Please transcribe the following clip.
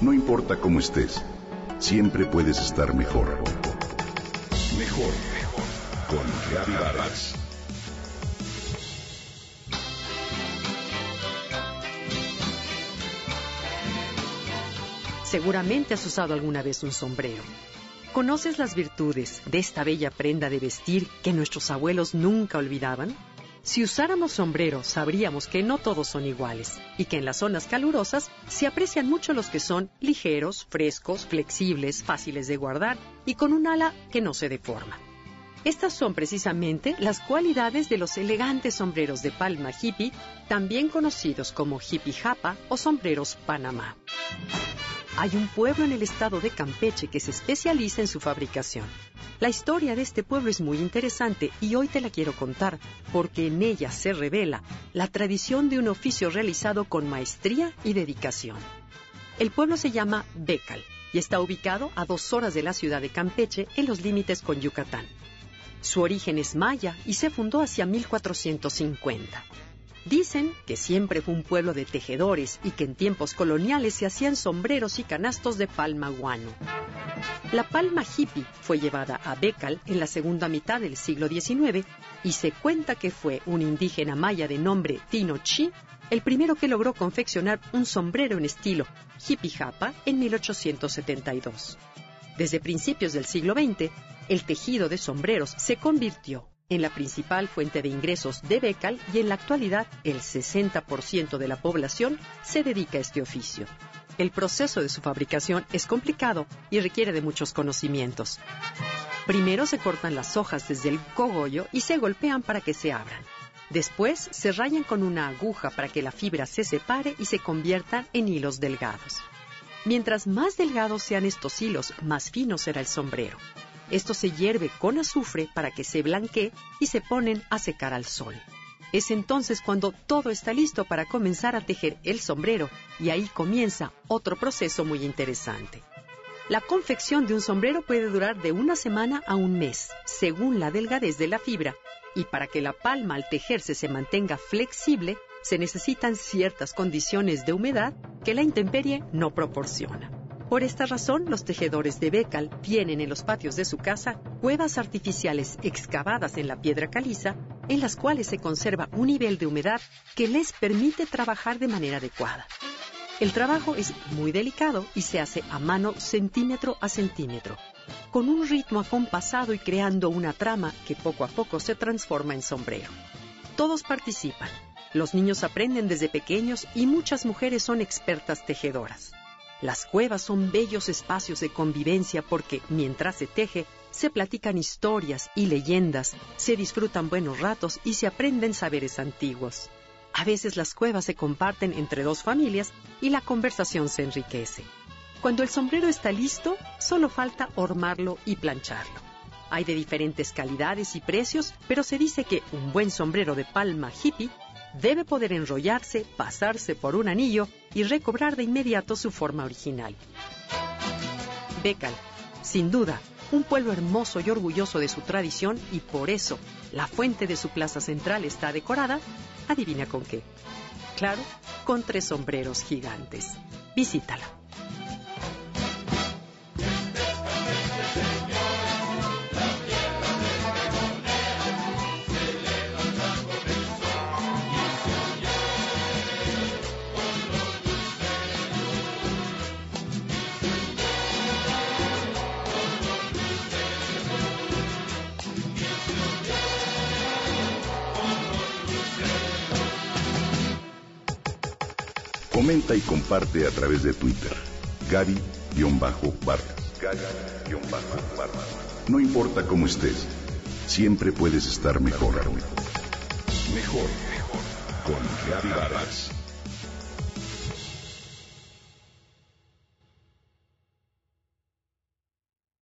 No importa cómo estés, siempre puedes estar mejor. Mejor, mejor. Con Vargas. Seguramente has usado alguna vez un sombrero. ¿Conoces las virtudes de esta bella prenda de vestir que nuestros abuelos nunca olvidaban? Si usáramos sombrero, sabríamos que no todos son iguales y que en las zonas calurosas se aprecian mucho los que son ligeros, frescos, flexibles, fáciles de guardar y con un ala que no se deforma. Estas son precisamente las cualidades de los elegantes sombreros de palma hippie, también conocidos como hippie japa o sombreros Panamá. Hay un pueblo en el estado de Campeche que se especializa en su fabricación. La historia de este pueblo es muy interesante y hoy te la quiero contar porque en ella se revela la tradición de un oficio realizado con maestría y dedicación. El pueblo se llama Becal y está ubicado a dos horas de la ciudad de Campeche en los límites con Yucatán. Su origen es maya y se fundó hacia 1450. Dicen que siempre fue un pueblo de tejedores y que en tiempos coloniales se hacían sombreros y canastos de palma guano. La palma hippie fue llevada a Becal en la segunda mitad del siglo XIX y se cuenta que fue un indígena maya de nombre Tino Chi el primero que logró confeccionar un sombrero en estilo hippie japa en 1872. Desde principios del siglo XX, el tejido de sombreros se convirtió en la principal fuente de ingresos de Becal y en la actualidad el 60% de la población se dedica a este oficio. El proceso de su fabricación es complicado y requiere de muchos conocimientos. Primero se cortan las hojas desde el cogollo y se golpean para que se abran. Después se rayan con una aguja para que la fibra se separe y se convierta en hilos delgados. Mientras más delgados sean estos hilos, más fino será el sombrero. Esto se hierve con azufre para que se blanquee y se ponen a secar al sol. Es entonces cuando todo está listo para comenzar a tejer el sombrero y ahí comienza otro proceso muy interesante. La confección de un sombrero puede durar de una semana a un mes, según la delgadez de la fibra, y para que la palma al tejerse se mantenga flexible, se necesitan ciertas condiciones de humedad que la intemperie no proporciona. Por esta razón, los tejedores de Becal tienen en los patios de su casa cuevas artificiales excavadas en la piedra caliza, en las cuales se conserva un nivel de humedad que les permite trabajar de manera adecuada. El trabajo es muy delicado y se hace a mano centímetro a centímetro, con un ritmo acompasado y creando una trama que poco a poco se transforma en sombrero. Todos participan. Los niños aprenden desde pequeños y muchas mujeres son expertas tejedoras. Las cuevas son bellos espacios de convivencia porque mientras se teje, se platican historias y leyendas, se disfrutan buenos ratos y se aprenden saberes antiguos. A veces las cuevas se comparten entre dos familias y la conversación se enriquece. Cuando el sombrero está listo, solo falta hormarlo y plancharlo. Hay de diferentes calidades y precios, pero se dice que un buen sombrero de palma hippie debe poder enrollarse, pasarse por un anillo y recobrar de inmediato su forma original. Becal, sin duda, un pueblo hermoso y orgulloso de su tradición y por eso la fuente de su plaza central está decorada, adivina con qué. Claro, con tres sombreros gigantes. Visítala. Comenta y comparte a través de Twitter. Gaby-Vargas. Gaby-Vargas. No importa cómo estés, siempre puedes estar mejor. Mejor, mejor. Con Gaby Vargas.